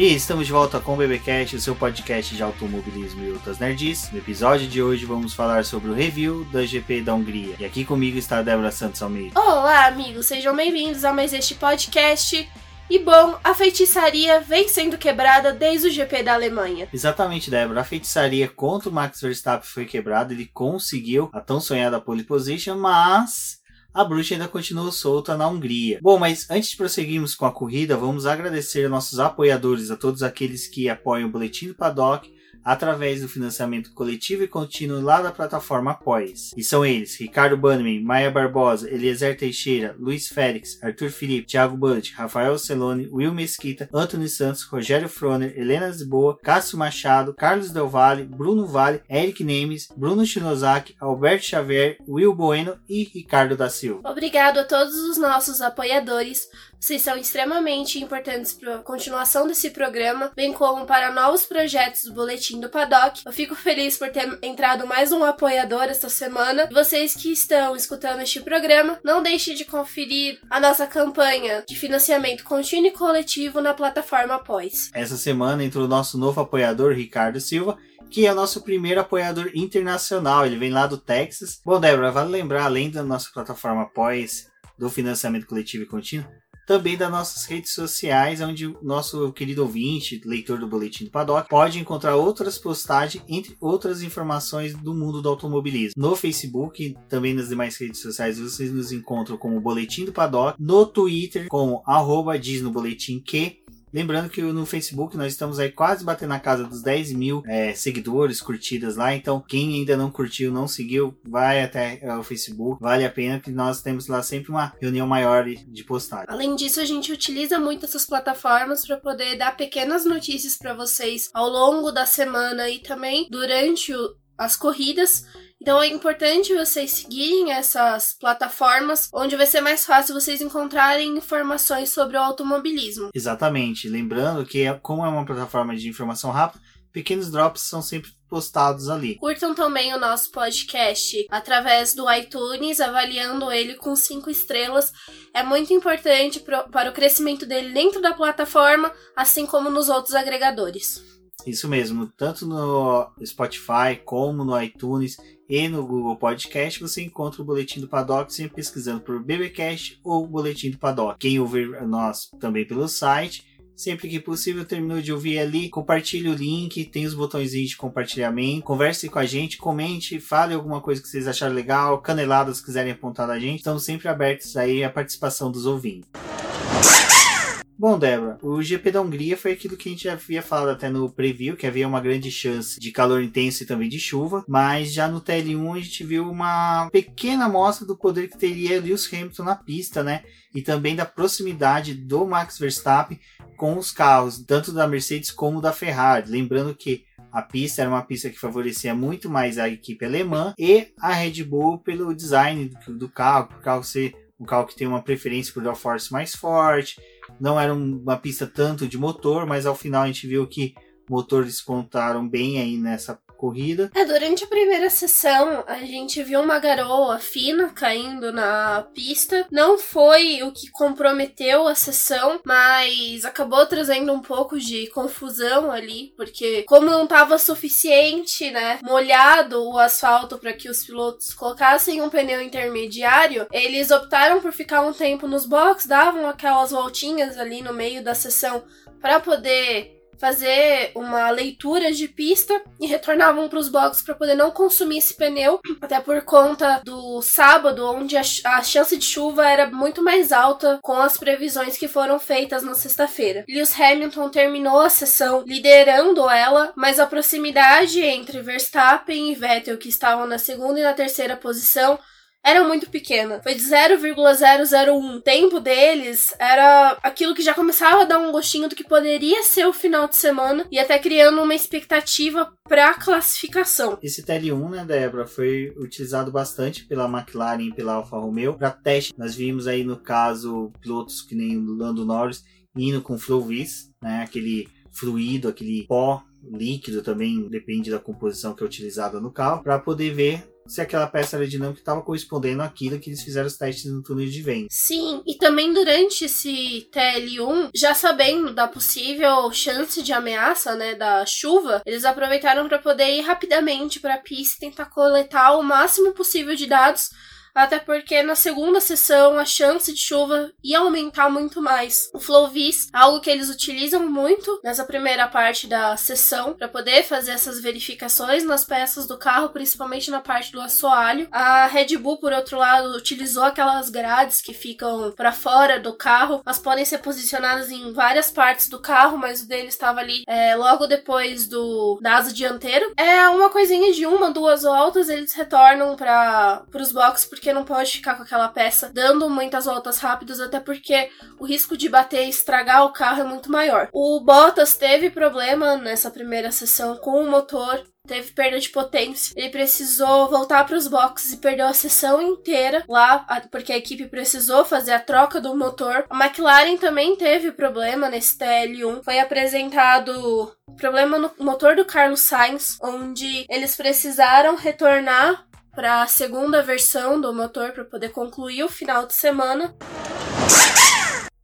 E estamos de volta com o BBcast, o seu podcast de automobilismo e outras nerds. No episódio de hoje vamos falar sobre o review da GP da Hungria. E aqui comigo está a Débora Santos Almeida. Olá, amigos, sejam bem-vindos a mais este podcast. E bom, a feitiçaria vem sendo quebrada desde o GP da Alemanha. Exatamente, Débora. A feitiçaria contra o Max Verstappen foi quebrada, ele conseguiu a tão sonhada pole position, mas a bruxa ainda continua solta na Hungria. Bom, mas antes de prosseguirmos com a corrida, vamos agradecer nossos apoiadores, a todos aqueles que apoiam o Boletim do Paddock, através do financiamento coletivo e contínuo lá da plataforma Apoies. E são eles: Ricardo Bannerman, Maia Barbosa, Eliezer Teixeira, Luiz Félix, Arthur Felipe, Thiago Bud, Rafael Celone, Will Mesquita, Antônio Santos, Rogério Froner, Helena Zboa, Cássio Machado, Carlos Del Valle, Bruno Vale, Eric Nemes, Bruno Shinozaki, Alberto Xavier, Will Bueno e Ricardo da Silva. Obrigado a todos os nossos apoiadores. Vocês são extremamente importantes para a continuação desse programa, bem como para novos projetos do Boletim do Paddock. Eu fico feliz por ter entrado mais um apoiador esta semana. E vocês que estão escutando este programa, não deixem de conferir a nossa campanha de financiamento contínuo e coletivo na plataforma Após. Essa semana entrou o nosso novo apoiador, Ricardo Silva, que é o nosso primeiro apoiador internacional. Ele vem lá do Texas. Bom, Débora, vale lembrar, além da nossa plataforma Após, do financiamento coletivo e contínuo, também das nossas redes sociais, onde o nosso querido ouvinte, leitor do Boletim do Paddock, pode encontrar outras postagens, entre outras informações do mundo do automobilismo. No Facebook, também nas demais redes sociais, vocês nos encontram como Boletim do Paddock, no Twitter, como arroba diz no boletim que, Lembrando que no Facebook nós estamos aí quase batendo na casa dos 10 mil é, seguidores, curtidas lá. Então, quem ainda não curtiu, não seguiu, vai até é, o Facebook. Vale a pena que nós temos lá sempre uma reunião maior de postagem. Além disso, a gente utiliza muito essas plataformas para poder dar pequenas notícias para vocês ao longo da semana e também durante o, as corridas. Então é importante vocês seguirem essas plataformas, onde vai ser mais fácil vocês encontrarem informações sobre o automobilismo. Exatamente. Lembrando que, como é uma plataforma de informação rápida, pequenos drops são sempre postados ali. Curtam também o nosso podcast através do iTunes, avaliando ele com cinco estrelas. É muito importante pro, para o crescimento dele dentro da plataforma, assim como nos outros agregadores. Isso mesmo, tanto no Spotify como no iTunes e no Google Podcast você encontra o Boletim do Paddock sempre pesquisando por BBcast ou Boletim do Paddock. Quem ouvir nós também pelo site, sempre que possível terminou de ouvir ali, compartilhe o link, tem os botõezinhos de compartilhamento, converse com a gente, comente, fale alguma coisa que vocês acharam legal, caneladas quiserem apontar da gente, estamos sempre abertos aí à participação dos ouvintes. Bom, Débora, o GP da Hungria foi aquilo que a gente já havia falado até no preview, que havia uma grande chance de calor intenso e também de chuva, mas já no TL1 a gente viu uma pequena amostra do poder que teria Lewis Hamilton na pista, né? E também da proximidade do Max Verstappen com os carros, tanto da Mercedes como da Ferrari. Lembrando que a pista era uma pista que favorecia muito mais a equipe alemã e a Red Bull pelo design do carro, por carro ser um carro que tem uma preferência por downforce mais forte, não era uma pista tanto de motor, mas ao final a gente viu que motores contaram bem aí nessa corrida. É, durante a primeira sessão, a gente viu uma garoa fina caindo na pista. Não foi o que comprometeu a sessão, mas acabou trazendo um pouco de confusão ali, porque como não estava suficiente, né, molhado o asfalto para que os pilotos colocassem um pneu intermediário, eles optaram por ficar um tempo nos boxes, davam aquelas voltinhas ali no meio da sessão para poder fazer uma leitura de pista e retornavam para os boxes para poder não consumir esse pneu, até por conta do sábado, onde a, a, chance de chuva era muito mais alta com as previsões que foram feitas na sexta-feira. Lewis Hamilton terminou a sessão liderando ela, mas a proximidade entre Verstappen e Vettel, que estavam na segunda e na terceira posição, era muito pequena. Foi de 0,001. O tempo deles era aquilo que já começava a dar um gostinho do que poderia ser o final de semana e até criando uma expectativa para classificação. Esse TL1, né, Débora, foi utilizado bastante pela McLaren e pela Alfa Romeo para teste. Nós vimos aí no caso pilotos que nem o Lando Norris indo com Flowvis, né, aquele fluido, aquele pó líquido também depende da composição que é utilizada no carro, para poder ver se aquela peça aerodinâmica estava correspondendo àquilo que eles fizeram os testes no túnel de vento. Sim, e também durante esse TL1, já sabendo da possível chance de ameaça, né, da chuva, eles aproveitaram para poder ir rapidamente para a pista e tentar coletar o máximo possível de dados até porque na segunda sessão a chance de chuva ia aumentar muito mais. O Flowvis, algo que eles utilizam muito nessa primeira parte da sessão para poder fazer essas verificações nas peças do carro, principalmente na parte do assoalho. A Red Bull, por outro lado, utilizou aquelas grades que ficam para fora do carro, mas podem ser posicionadas em várias partes do carro, mas o dele estava ali é, logo depois do da asa dianteira. É uma coisinha de uma, duas voltas, eles retornam para os boxes porque não pode ficar com aquela peça dando muitas voltas rápidas, até porque o risco de bater e estragar o carro é muito maior. O Bottas teve problema nessa primeira sessão com o motor, teve perda de potência. Ele precisou voltar para os boxes e perdeu a sessão inteira lá, porque a equipe precisou fazer a troca do motor. A McLaren também teve problema nesse TL1. Foi apresentado problema no motor do Carlos Sainz, onde eles precisaram retornar para a segunda versão do motor para poder concluir o final de semana.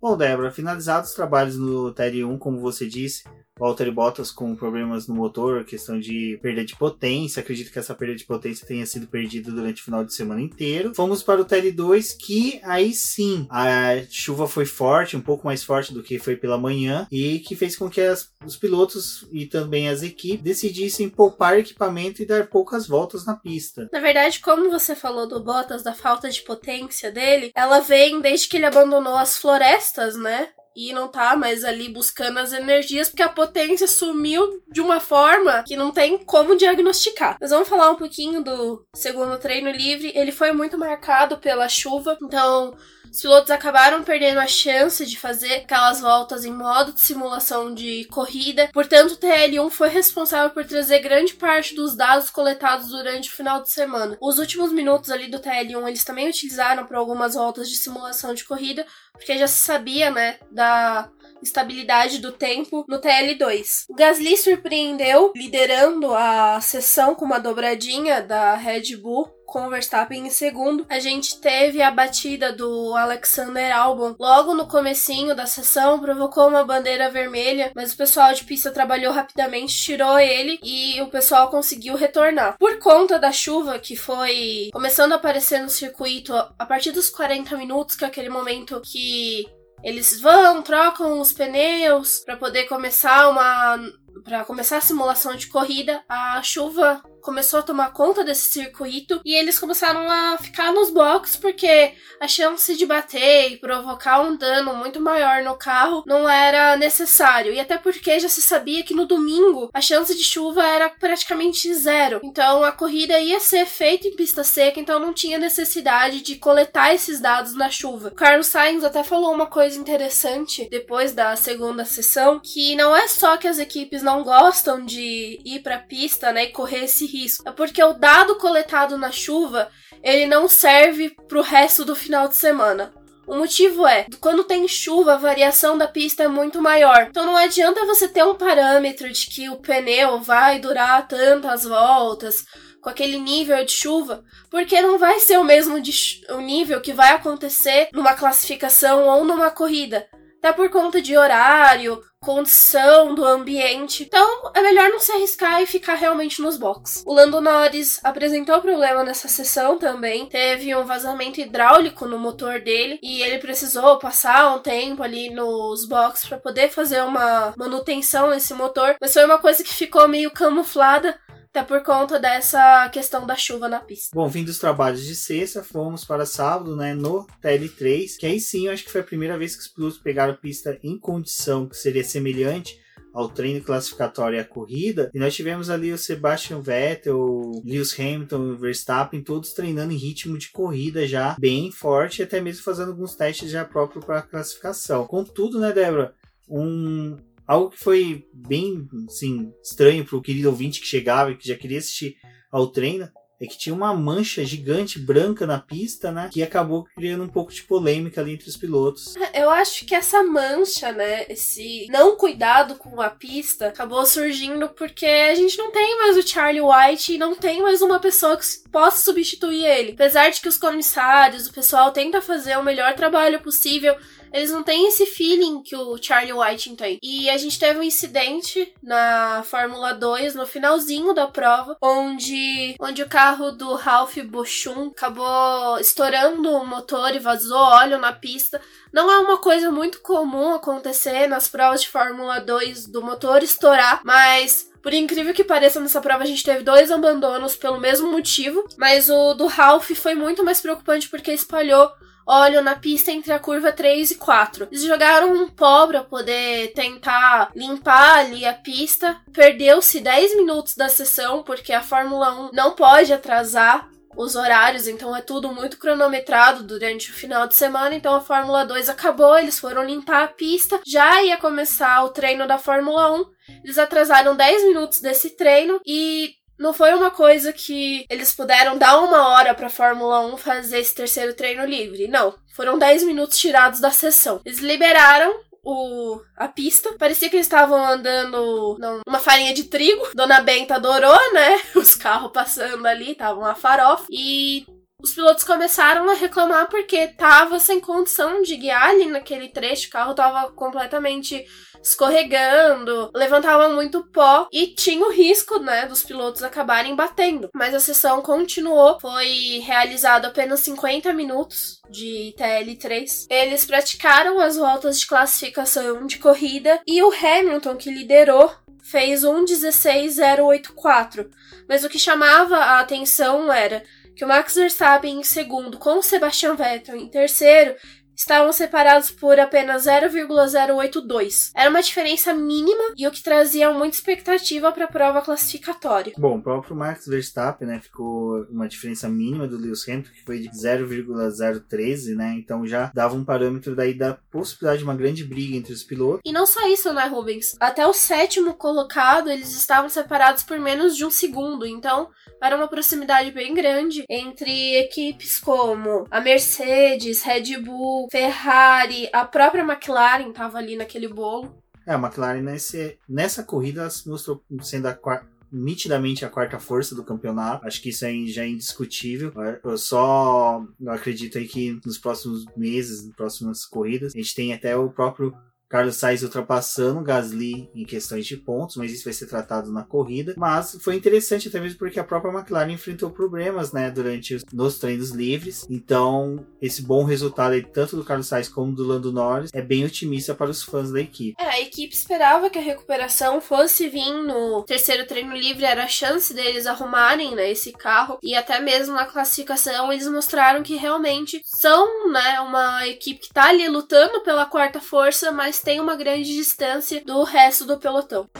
Bom, Débora, finalizados os trabalhos no TR1, como você disse, Walter Bottas com problemas no motor, questão de perda de potência. Acredito que essa perda de potência tenha sido perdida durante o final de semana inteiro. Fomos para o TL2, que aí sim a chuva foi forte, um pouco mais forte do que foi pela manhã, e que fez com que as, os pilotos e também as equipes decidissem poupar equipamento e dar poucas voltas na pista. Na verdade, como você falou do Bottas, da falta de potência dele, ela vem desde que ele abandonou as florestas, né? E não tá mais ali buscando as energias porque a potência sumiu de uma forma que não tem como diagnosticar. Mas vamos falar um pouquinho do segundo treino livre. Ele foi muito marcado pela chuva, então os pilotos acabaram perdendo a chance de fazer aquelas voltas em modo de simulação de corrida. Portanto, o TL1 foi responsável por trazer grande parte dos dados coletados durante o final de semana. Os últimos minutos ali do TL1 eles também utilizaram para algumas voltas de simulação de corrida, porque já se sabia, né, da estabilidade do tempo no TL2. O Gasly surpreendeu, liderando a sessão com uma dobradinha da Red Bull com o Verstappen em segundo. A gente teve a batida do Alexander Albon logo no comecinho da sessão, provocou uma bandeira vermelha, mas o pessoal de pista trabalhou rapidamente, tirou ele e o pessoal conseguiu retornar. Por conta da chuva que foi começando a aparecer no circuito a partir dos 40 minutos, que é aquele momento que eles vão, trocam os pneus para poder começar uma para começar a simulação de corrida. A chuva começou a tomar conta desse circuito e eles começaram a ficar nos boxes porque a chance de bater e provocar um dano muito maior no carro não era necessário. E até porque já se sabia que no domingo a chance de chuva era praticamente zero. Então a corrida ia ser feita em pista seca, então não tinha necessidade de coletar esses dados na chuva. O Carlos Sainz até falou uma coisa interessante depois da segunda sessão, que não é só que as equipes não gostam de ir para pista, né, e correr esse risco. É porque o dado coletado na chuva, ele não serve para o resto do final de semana. O motivo é, quando tem chuva, a variação da pista é muito maior. Então não adianta você ter um parâmetro de que o pneu vai durar tantas voltas com aquele nível de chuva, porque não vai ser o mesmo de, o nível que vai acontecer numa classificação ou numa corrida até por conta de horário, condição do ambiente. Então, é melhor não se arriscar e ficar realmente nos boxes. O Lando Norris apresentou problema nessa sessão também. Teve um vazamento hidráulico no motor dele e ele precisou passar um tempo ali nos boxes para poder fazer uma manutenção nesse motor. Mas foi uma coisa que ficou meio camuflada até por conta dessa questão da chuva na pista. Bom, vindo dos trabalhos de sexta, fomos para sábado, né, no TL3, que aí sim, eu acho que foi a primeira vez que os pilotos pegaram pista em condição que seria semelhante ao treino classificatório e à corrida, e nós tivemos ali o Sebastian Vettel, o Lewis Hamilton o Verstappen, todos treinando em ritmo de corrida já bem forte, até mesmo fazendo alguns testes já próprios para a classificação. Contudo, né, Débora, um, Algo que foi bem, assim, estranho pro querido ouvinte que chegava e que já queria assistir ao treino é que tinha uma mancha gigante branca na pista, né? Que acabou criando um pouco de polêmica ali entre os pilotos. Eu acho que essa mancha, né? Esse não cuidado com a pista acabou surgindo porque a gente não tem mais o Charlie White e não tem mais uma pessoa que possa substituir ele. Apesar de que os comissários, o pessoal tenta fazer o melhor trabalho possível eles não têm esse feeling que o Charlie Whiting tem. E a gente teve um incidente na Fórmula 2, no finalzinho da prova, onde, onde o carro do Ralph Bochum acabou estourando o motor e vazou óleo na pista. Não é uma coisa muito comum acontecer nas provas de Fórmula 2 do motor estourar, mas por incrível que pareça, nessa prova a gente teve dois abandonos pelo mesmo motivo, mas o do Ralph foi muito mais preocupante porque espalhou óleo na pista entre a curva 3 e 4. Eles jogaram um pó para poder tentar limpar ali a pista. Perdeu-se 10 minutos da sessão, porque a Fórmula 1 não pode atrasar os horários, então é tudo muito cronometrado durante o final de semana. Então a Fórmula 2 acabou, eles foram limpar a pista, já ia começar o treino da Fórmula 1. Eles atrasaram 10 minutos desse treino e não foi uma coisa que eles puderam dar uma hora pra Fórmula 1 fazer esse terceiro treino livre. Não. Foram 10 minutos tirados da sessão. Eles liberaram o, a pista. Parecia que eles estavam andando numa farinha de trigo. Dona Benta adorou, né? Os carros passando ali, estavam a farofa. E os pilotos começaram a reclamar porque tava sem condição de guiar ali naquele trecho, o carro tava completamente escorregando, levantava muito pó e tinha o risco, né, dos pilotos acabarem batendo. Mas a sessão continuou, foi realizado apenas 50 minutos de TL3. Eles praticaram as voltas de classificação de corrida e o Hamilton, que liderou, fez 1.16.084. Mas o que chamava a atenção era que o Max Verstappen em segundo, com o Sebastian Vettel em terceiro, estavam separados por apenas 0,082. Era uma diferença mínima e o que trazia muita expectativa para a prova classificatória. Bom, o próprio Max Verstappen, né, ficou uma diferença mínima do Lewis Hamilton, que foi de 0,013, né? Então já dava um parâmetro daí da possibilidade de uma grande briga entre os pilotos. E não só isso, né, Rubens? Até o sétimo colocado, eles estavam separados por menos de um segundo, então era uma proximidade bem grande entre equipes como a Mercedes, Red Bull, Ferrari, a própria McLaren estava ali naquele bolo. É, a McLaren nesse, nessa corrida se mostrou sendo a quarta nitidamente a quarta força do campeonato. Acho que isso aí já é indiscutível. Eu só acredito aí que nos próximos meses, nas próximas corridas, a gente tem até o próprio Carlos Sainz ultrapassando Gasly em questões de pontos, mas isso vai ser tratado na corrida. Mas foi interessante até mesmo porque a própria McLaren enfrentou problemas, né, durante os nos treinos livres. Então, esse bom resultado aí, tanto do Carlos Sainz como do Lando Norris, é bem otimista para os fãs da equipe. É, a equipe esperava que a recuperação fosse vir no terceiro treino livre, era a chance deles arrumarem, né, esse carro. E até mesmo na classificação eles mostraram que realmente são, né, uma equipe que tá ali lutando pela quarta força, mas tem uma grande distância do resto do pelotão.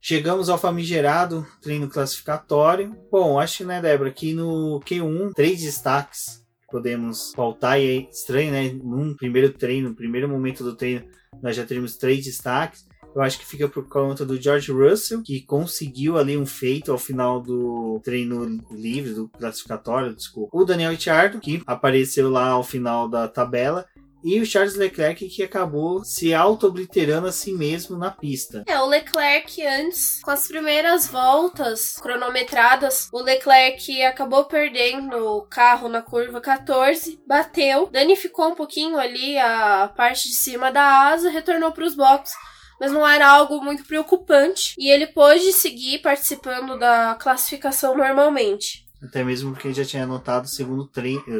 Chegamos ao famigerado treino classificatório. Bom, acho, né, Débora, que no Q1, três destaques podemos pautar. E é estranho, né? Num primeiro treino, no primeiro momento do treino, nós já temos três destaques. Eu acho que fica por conta do George Russell, que conseguiu ali um feito ao final do treino livre, do classificatório, desculpa. O Daniel Ricciardo, que apareceu lá ao final da tabela e o Charles Leclerc que acabou se auto-obliterando a si mesmo na pista. É, o Leclerc antes, com as primeiras voltas cronometradas, o Leclerc acabou perdendo o carro na curva 14, bateu, danificou um pouquinho ali a parte de cima da asa, retornou para os boxes mas não era algo muito preocupante e ele pôde seguir participando da classificação normalmente. Até mesmo porque ele já tinha anotado o segundo,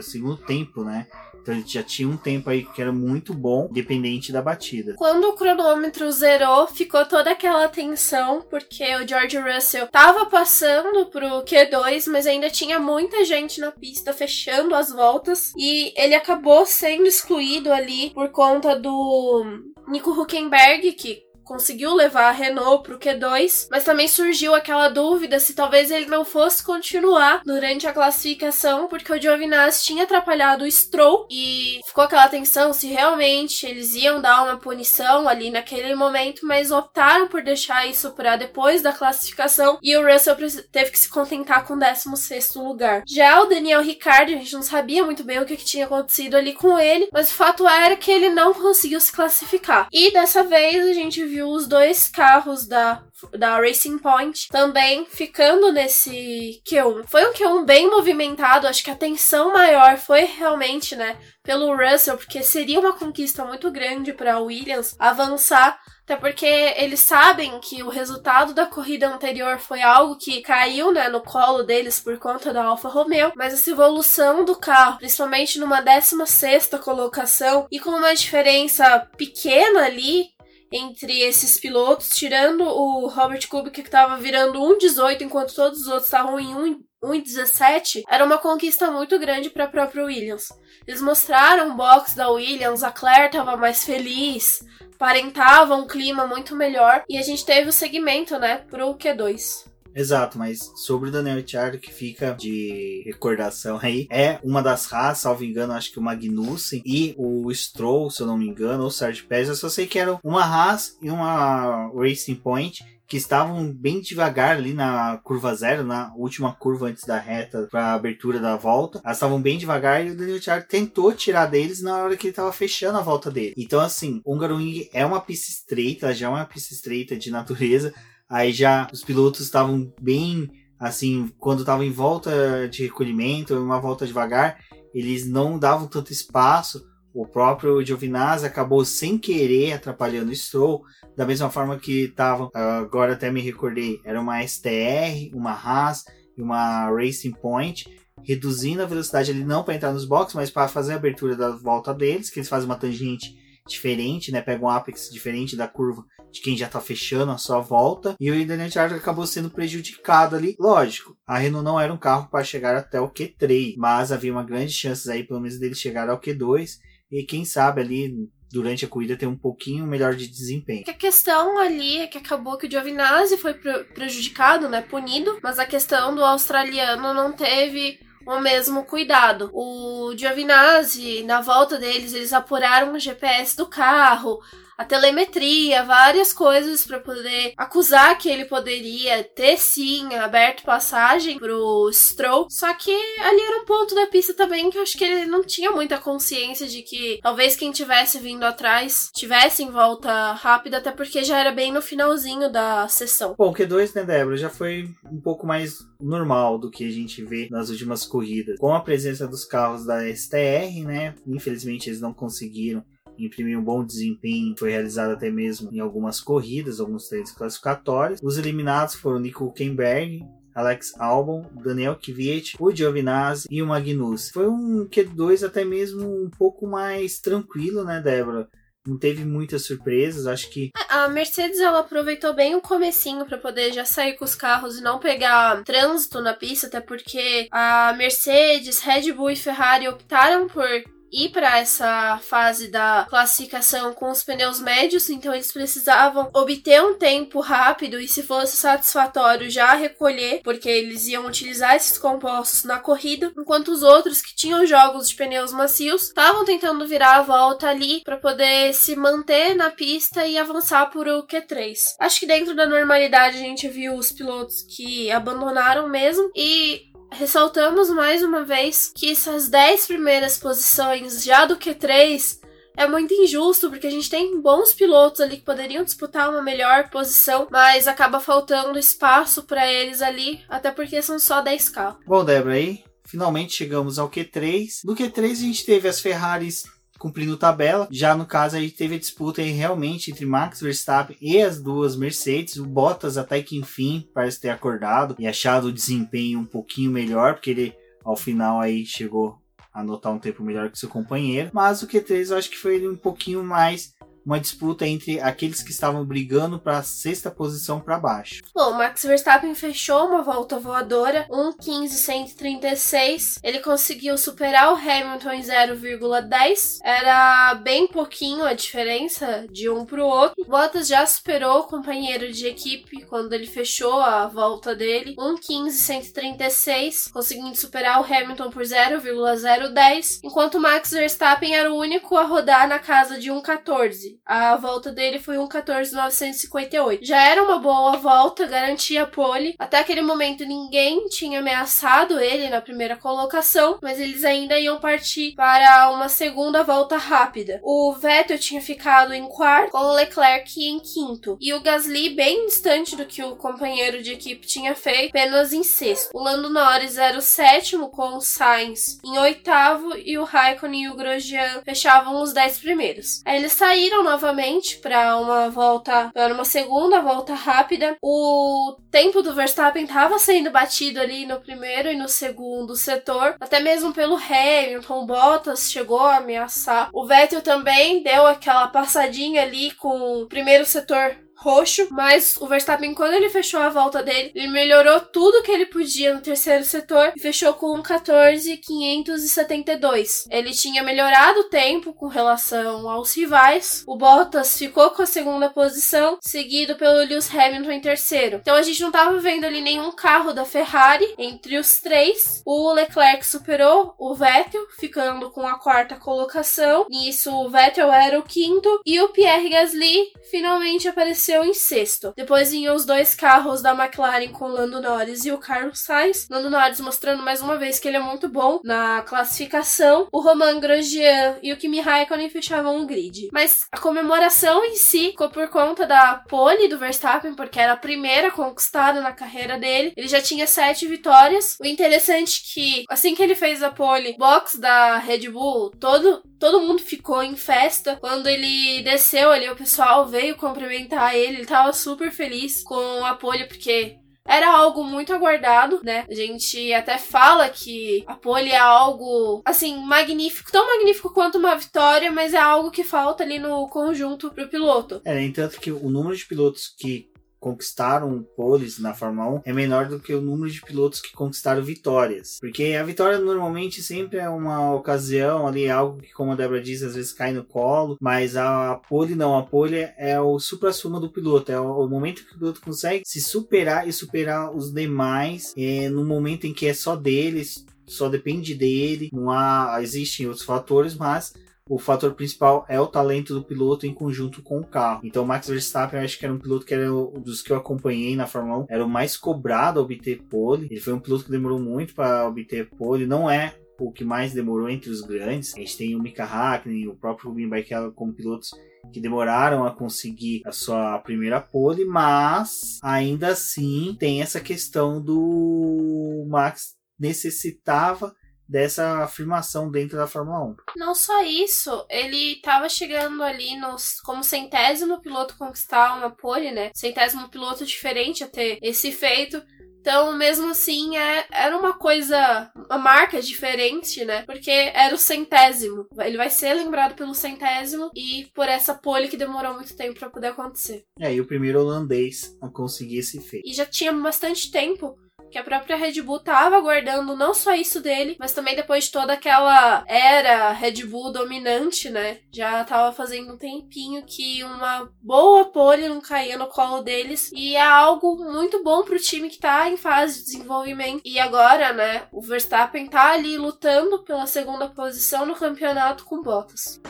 segundo tempo, né? Então ele já tinha um tempo aí que era muito bom, dependente da batida. Quando o cronômetro zerou, ficou toda aquela tensão, porque o George Russell tava passando pro Q2, mas ainda tinha muita gente na pista fechando as voltas. E ele acabou sendo excluído ali por conta do Nico Huckenberg, que conseguiu levar a Renault pro Q2, mas também surgiu aquela dúvida se talvez ele não fosse continuar durante a classificação, porque o Giovinazzi tinha atrapalhado o Stroll e ficou aquela tensão se realmente eles iam dar uma punição ali naquele momento, mas optaram por deixar isso para depois da classificação e o Russell teve que se contentar com o 16 lugar. Já o Daniel Ricciardo, a gente não sabia muito bem o que, que tinha acontecido ali com ele, mas o fato era que ele não conseguiu se classificar. E dessa vez a gente viu os dois carros da, da Racing Point também ficando nesse Q1. Foi um Q1 bem movimentado, acho que a tensão maior foi realmente, né, pelo Russell, porque seria uma conquista muito grande para Williams avançar até porque eles sabem que o resultado da corrida anterior foi algo que caiu né, no colo deles por conta da Alfa Romeo, mas essa evolução do carro, principalmente numa 16 colocação e com uma diferença pequena ali, entre esses pilotos, tirando o Robert Kubica que estava virando 1,18 enquanto todos os outros estavam em 1,17, era uma conquista muito grande para a própria Williams. Eles mostraram o box da Williams, a Claire estava mais feliz, aparentava um clima muito melhor e a gente teve o segmento, né, pro Q2. Exato, mas sobre o Daniel Ricciardo, que fica de recordação aí, é uma das raças, salvo engano, acho que o Magnussen e o Stroll, se eu não me engano, ou o Sérgio Pérez, eu só sei que eram uma Haas e uma Racing Point que estavam bem devagar ali na curva zero, na última curva antes da reta para a abertura da volta. Elas estavam bem devagar e o Daniel Ricciardo tentou tirar deles na hora que ele estava fechando a volta dele. Então, assim, o Hungaroring é uma pista estreita, já é uma pista estreita de natureza. Aí já os pilotos estavam bem assim, quando estavam em volta de recolhimento, uma volta devagar, eles não davam tanto espaço. O próprio Giovinazzi acabou sem querer atrapalhando o Stroll, da mesma forma que estavam, agora até me recordei, era uma STR, uma Haas e uma Racing Point, reduzindo a velocidade ali não para entrar nos boxes, mas para fazer a abertura da volta deles, que eles fazem uma tangente diferente, né? Pega um apex diferente da curva de quem já tá fechando a sua volta. E o Daniel Ricciardo acabou sendo prejudicado ali. Lógico, a Renault não era um carro para chegar até o Q3, mas havia uma grande chance aí, pelo menos, dele chegar ao Q2. E quem sabe ali durante a corrida ter um pouquinho melhor de desempenho. A questão ali é que acabou que o Giovinazzi foi prejudicado, né, punido, mas a questão do australiano não teve o mesmo cuidado. O Giovinazzi, na volta deles, eles apuraram o GPS do carro, a telemetria, várias coisas para poder acusar que ele poderia ter sim aberto passagem pro Stroll. Só que ali era um ponto da pista também que eu acho que ele não tinha muita consciência de que talvez quem tivesse vindo atrás tivesse em volta rápida, até porque já era bem no finalzinho da sessão. Bom, o Q2, né, Débora, já foi um pouco mais normal do que a gente vê nas últimas corridas. Com a presença dos carros da STR, né, infelizmente eles não conseguiram imprimiu um bom desempenho, foi realizado até mesmo em algumas corridas, alguns treinos classificatórios. Os eliminados foram Nico Huckenberg, Alex Albon, Daniel Kvyat, o Giovinazzi e o Magnus. Foi um Q2 até mesmo um pouco mais tranquilo, né, Débora? Não teve muitas surpresas, acho que. A Mercedes ela aproveitou bem o comecinho para poder já sair com os carros e não pegar trânsito na pista, até porque a Mercedes, Red Bull e Ferrari optaram por ir para essa fase da classificação com os pneus médios, então eles precisavam obter um tempo rápido e, se fosse satisfatório, já recolher, porque eles iam utilizar esses compostos na corrida, enquanto os outros que tinham jogos de pneus macios estavam tentando virar a volta ali para poder se manter na pista e avançar por o Q3. Acho que dentro da normalidade a gente viu os pilotos que abandonaram mesmo e ressaltamos mais uma vez que essas 10 primeiras posições já do Q3 é muito injusto, porque a gente tem bons pilotos ali que poderiam disputar uma melhor posição, mas acaba faltando espaço para eles ali, até porque são só 10 carros. Bom, Débora, aí finalmente chegamos ao Q3. No Q3 a gente teve as Ferraris cumprindo tabela. Já no caso aí teve a disputa aí realmente entre Max Verstappen e as duas Mercedes. O Bottas até que enfim parece ter acordado e achado o desempenho um pouquinho melhor, porque ele ao final aí chegou a anotar um tempo melhor que seu companheiro. Mas o Q3 eu acho que foi um pouquinho mais uma disputa entre aqueles que estavam brigando para a sexta posição para baixo. Bom, Max Verstappen fechou uma volta voadora, 1:15.136. Ele conseguiu superar o Hamilton em 0,10. Era bem pouquinho a diferença de um para o outro. Bottas já superou o companheiro de equipe quando ele fechou a volta dele, 1:15.136, conseguindo superar o Hamilton por 0,010, enquanto Max Verstappen era o único a rodar na casa de 1,14. A volta dele foi 1,14.958. Já era uma boa volta, garantia pole. Até aquele momento ninguém tinha ameaçado ele na primeira colocação, mas eles ainda iam partir para uma segunda volta rápida. O Vettel tinha ficado em quarto, com o Leclerc em quinto, e o Gasly bem distante do que o companheiro de equipe tinha feito, apenas em sexto. O Lando Norris era o sétimo, com o Sainz em oitavo, e o Raikkonen e o Grosjean fechavam os dez primeiros. Aí eles saíram novamente para uma volta, para uma segunda volta rápida. O tempo do Verstappen estava sendo batido ali no primeiro e no segundo setor, até mesmo pelo Hamilton, Bottas chegou a ameaçar. O Vettel também deu aquela passadinha ali com o primeiro setor roxo, mas o Verstappen, quando ele fechou a volta dele, ele melhorou tudo que ele podia no terceiro setor e fechou com 14,572. Ele tinha melhorado o tempo com relação aos rivais. O Bottas ficou com a segunda posição, seguido pelo Lewis Hamilton em terceiro. Então a gente não estava vendo ali nenhum carro da Ferrari entre os três. O Leclerc superou o Vettel, ficando com a quarta colocação. Nisso, o Vettel era o quinto e o Pierre Gasly finalmente apareceu apareceu em sexto. Depois vinham os dois carros da McLaren com Lando Norris e o Carlos Sainz. Lando Norris mostrando mais uma vez que ele é muito bom na classificação. O Roman Grosjean e o Kimi Raikkonen fechavam o grid. Mas a comemoração em si ficou por conta da pole do Verstappen, porque era a primeira conquistada na carreira dele. Ele já tinha sete vitórias. O interessante é que, assim que ele fez a pole, box da Red Bull, todo, todo mundo ficou em festa. Quando ele desceu ali, o pessoal veio cumprimentar ele, ele tava super feliz com o apoio, porque era algo muito aguardado, né? A gente até fala que a pole é algo, assim, magnífico, tão magnífico quanto uma vitória, mas é algo que falta ali no conjunto pro piloto. É, entanto que o número de pilotos que conquistaram poles na Fórmula 1 é menor do que o número de pilotos que conquistaram vitórias. Porque a vitória normalmente sempre é uma ocasião ali, algo que, como a Débora diz, às vezes cai no colo, mas a pole não, a pole é o supra-suma do piloto, é o momento que o piloto consegue se superar e superar os demais é, no momento em que é só deles, só depende dele, não há, existem outros fatores, mas o fator principal é o talento do piloto em conjunto com o carro. Então, Max Verstappen, eu acho que era um piloto que era dos que eu acompanhei na Fórmula 1, era o mais cobrado a obter pole. Ele foi um piloto que demorou muito para obter pole, não é o que mais demorou entre os grandes. A gente tem o Mika Hakkinen, o próprio Rubinho Barrichello como pilotos que demoraram a conseguir a sua primeira pole, mas ainda assim tem essa questão do Max necessitava dessa afirmação dentro da Fórmula 1. Não só isso, ele estava chegando ali nos, como centésimo piloto conquistar uma pole, né? Centésimo piloto diferente a ter esse feito. Então, mesmo assim, é, era uma coisa, uma marca diferente, né? Porque era o centésimo. Ele vai ser lembrado pelo centésimo e por essa pole que demorou muito tempo para poder acontecer. É, e o primeiro holandês a conseguir esse feito. E já tinha bastante tempo que a própria Red Bull tava aguardando não só isso dele, mas também depois de toda aquela era Red Bull dominante, né? Já tava fazendo um tempinho que uma boa pole não caía no colo deles e é algo muito bom pro time que tá em fase de desenvolvimento. E agora, né, o Verstappen tá ali lutando pela segunda posição no campeonato com Bottas.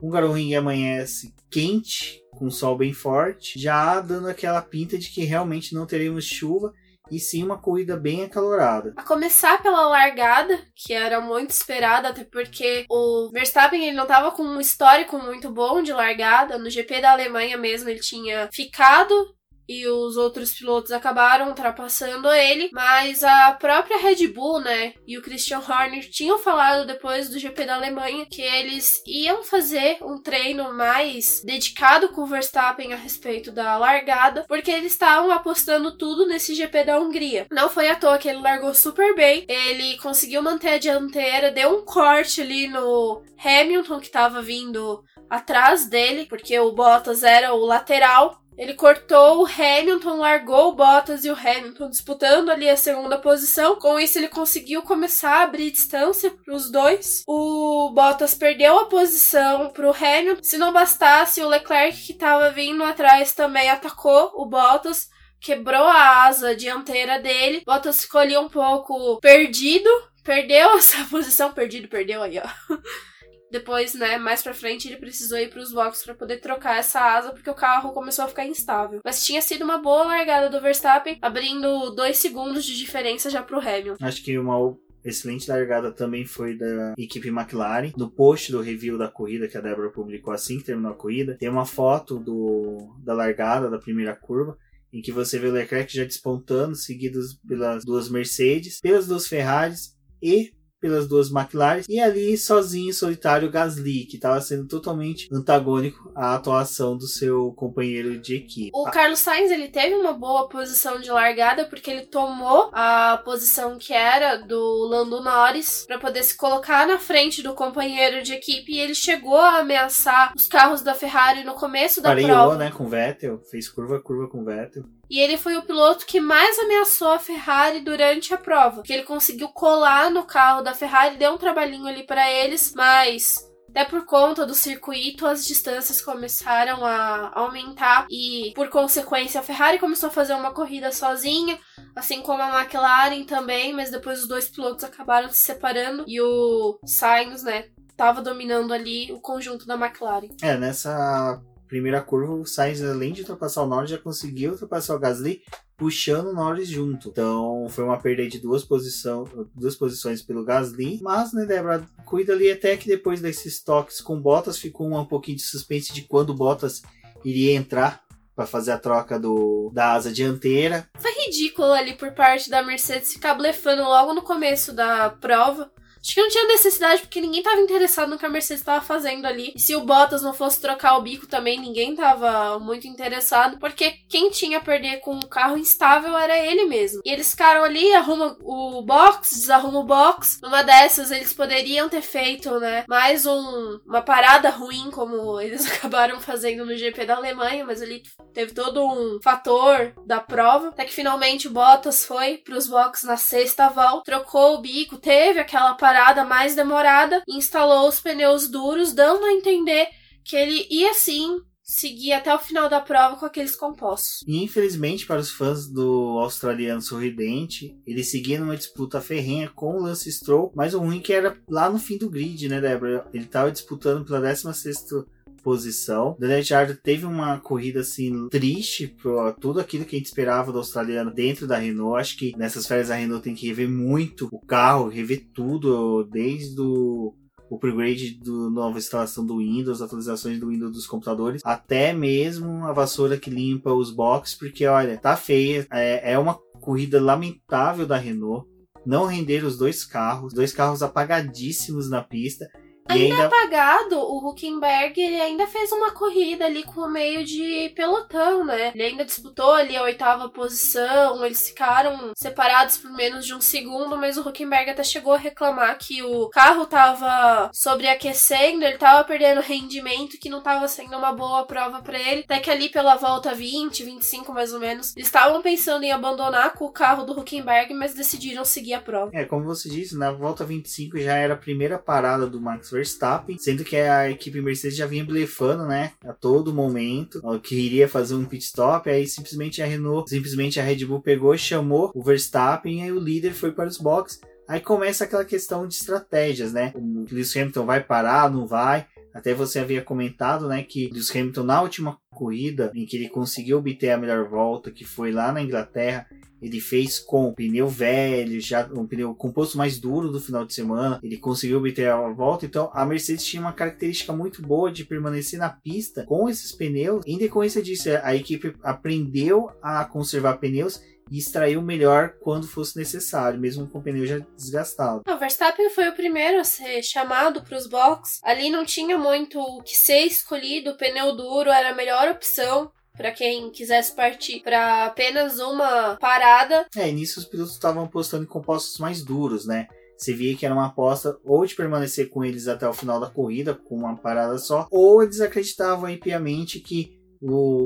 Um garoto amanhece quente, com sol bem forte, já dando aquela pinta de que realmente não teremos chuva e sim uma corrida bem acalorada. A começar pela largada, que era muito esperada, até porque o Verstappen ele não estava com um histórico muito bom de largada. No GP da Alemanha mesmo ele tinha ficado e os outros pilotos acabaram ultrapassando ele, mas a própria Red Bull, né, e o Christian Horner tinham falado depois do GP da Alemanha que eles iam fazer um treino mais dedicado com o Verstappen a respeito da largada, porque eles estavam apostando tudo nesse GP da Hungria. Não foi à toa que ele largou super bem, ele conseguiu manter a dianteira, deu um corte ali no Hamilton que estava vindo atrás dele, porque o Bottas era o lateral. Ele cortou o Hamilton, largou o Bottas e o Hamilton disputando ali a segunda posição. Com isso, ele conseguiu começar a abrir distância para os dois. O Bottas perdeu a posição para o Hamilton. Se não bastasse, o Leclerc, que estava vindo atrás, também atacou o Bottas. Quebrou a asa dianteira dele. Bottas ficou ali um pouco perdido. Perdeu essa posição. Perdido, perdeu aí, ó. Depois, né, mais pra frente, ele precisou ir pros boxes para poder trocar essa asa, porque o carro começou a ficar instável. Mas tinha sido uma boa largada do Verstappen, abrindo dois segundos de diferença já pro Hamilton. Acho que uma excelente largada também foi da equipe McLaren. No post do review da corrida que a Débora publicou assim que terminou a corrida, tem uma foto do, da largada da primeira curva em que você vê o Leclerc já despontando, seguidos pelas duas Mercedes, pelas duas Ferraris e pelas duas McLaren e ali sozinho, solitário, Gasly, que estava sendo totalmente antagônico à atuação do seu companheiro de equipe. O Carlos Sainz ele teve uma boa posição de largada porque ele tomou a posição que era do Lando Norris para poder se colocar na frente do companheiro de equipe e ele chegou a ameaçar os carros da Ferrari no começo da Pareou, prova. né, com Vettel, fez curva curva com Vettel. E ele foi o piloto que mais ameaçou a Ferrari durante a prova. Que ele conseguiu colar no carro da Ferrari, deu um trabalhinho ali para eles, mas até por conta do circuito, as distâncias começaram a aumentar e, por consequência, a Ferrari começou a fazer uma corrida sozinha, assim como a McLaren também, mas depois os dois pilotos acabaram se separando e o Sainz, né, tava dominando ali o conjunto da McLaren. É, nessa primeira curva, o Sainz, além de ultrapassar o Norris, já conseguiu ultrapassar o Gasly, puxando o Norris junto. Então foi uma perda de duas, posição, duas posições pelo Gasly. Mas, né, Débora, cuida ali até que depois desses toques com Bottas ficou um pouquinho de suspense de quando Bottas iria entrar para fazer a troca do, da asa dianteira. Foi ridículo ali por parte da Mercedes ficar blefando logo no começo da prova. Acho que não tinha necessidade, porque ninguém tava interessado no que a Mercedes tava fazendo ali. E se o Bottas não fosse trocar o bico também, ninguém tava muito interessado, porque quem tinha a perder com o carro instável era ele mesmo. E eles ficaram ali, arruma o box, desarruma o box. Numa dessas, eles poderiam ter feito, né, mais um, uma parada ruim, como eles acabaram fazendo no GP da Alemanha, mas ali teve todo um fator da prova. Até que finalmente o Bottas foi pros boxes na sexta volta, trocou o bico, teve aquela parada parada mais demorada instalou os pneus duros, dando a entender que ele ia sim seguir até o final da prova com aqueles compostos. E infelizmente para os fãs do australiano sorridente, ele seguia numa disputa ferrenha com o Lance Stroll, mas o ruim é que era lá no fim do grid, né, Débora? Ele estava disputando pela 16 posição. Daniel Ricciardo teve uma corrida assim triste por tudo aquilo que a gente esperava do australiano dentro da Renault. Acho que nessas férias a Renault tem que rever muito o carro, rever tudo, desde o o upgrade do nova instalação do Windows, atualizações do Windows dos computadores, até mesmo a vassoura que limpa os boxes, porque olha, tá feia, é, é uma corrida lamentável da Renault. Não render os dois carros, dois carros apagadíssimos na pista. Ainda, ainda apagado, o Huckenberg ele ainda fez uma corrida ali com o meio de pelotão, né? Ele ainda disputou ali a oitava posição, eles ficaram separados por menos de um segundo, mas o Huckenberg até chegou a reclamar que o carro tava sobreaquecendo, ele tava perdendo rendimento, que não tava sendo uma boa prova para ele. Até que ali pela volta 20, 25 mais ou menos, eles estavam pensando em abandonar com o carro do Huckenberg, mas decidiram seguir a prova. É, como você disse, na volta 25 já era a primeira parada do Max Verstappen, sendo que a equipe Mercedes já vinha blefando, né, a todo momento, que iria fazer um pit stop, aí simplesmente a Renault, simplesmente a Red Bull pegou, chamou o Verstappen, aí o líder foi para os boxes. Aí começa aquela questão de estratégias, né? O Lewis Hamilton vai parar, não vai? Até você havia comentado, né, que Lewis Hamilton na última corrida em que ele conseguiu obter a melhor volta, que foi lá na Inglaterra, ele fez com pneu velho, já um pneu composto mais duro do final de semana, ele conseguiu obter a volta. Então a Mercedes tinha uma característica muito boa de permanecer na pista com esses pneus. Em decorrência disso, a equipe aprendeu a conservar pneus e extrair o melhor quando fosse necessário, mesmo com o pneu já desgastado. O Verstappen foi o primeiro a ser chamado para os boxes. Ali não tinha muito o que ser escolhido, o pneu duro era a melhor opção para quem quisesse partir para apenas uma parada. É, nisso os pilotos estavam apostando em compostos mais duros, né? Você via que era uma aposta ou de permanecer com eles até o final da corrida, com uma parada só, ou eles acreditavam piamente que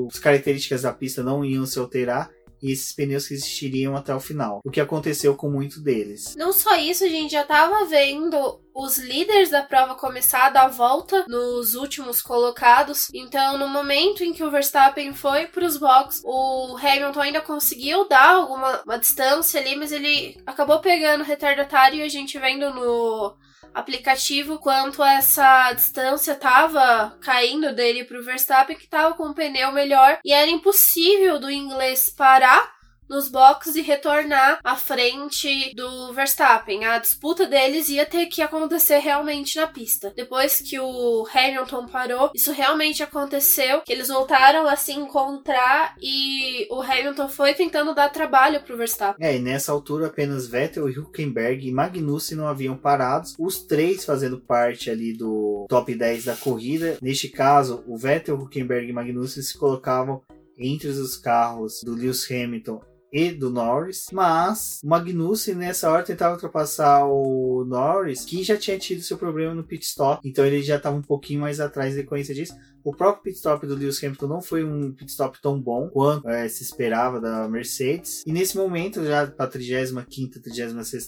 as características da pista não iam se alterar e esses pneus que existiriam até o final. O que aconteceu com muito deles. Não só isso, a gente já estava vendo os líderes da prova começar a dar volta nos últimos colocados. Então, no momento em que o Verstappen foi para os boxes, o Hamilton ainda conseguiu dar alguma uma distância ali, mas ele acabou pegando o retardatário e a gente vendo no aplicativo quanto essa distância tava caindo dele pro Verstappen que tava com o pneu melhor e era impossível do inglês parar nos boxes e retornar à frente do Verstappen. A disputa deles ia ter que acontecer realmente na pista. Depois que o Hamilton parou, isso realmente aconteceu, eles voltaram a se encontrar e o Hamilton foi tentando dar trabalho pro Verstappen. É, e nessa altura apenas Vettel, Hülkenberg e Magnussen não haviam parados, os três fazendo parte ali do top 10 da corrida. Neste caso, o Vettel, Hülkenberg e Magnussen se colocavam entre os carros do Lewis Hamilton e do Norris, mas o Magnussen nessa hora tentava ultrapassar o Norris, que já tinha tido seu problema no pit stop, então ele já estava um pouquinho mais atrás em decorrência disso. O próprio pit stop do Lewis Hamilton não foi um pit stop tão bom quanto é, se esperava da Mercedes. E nesse momento, já para a 35 36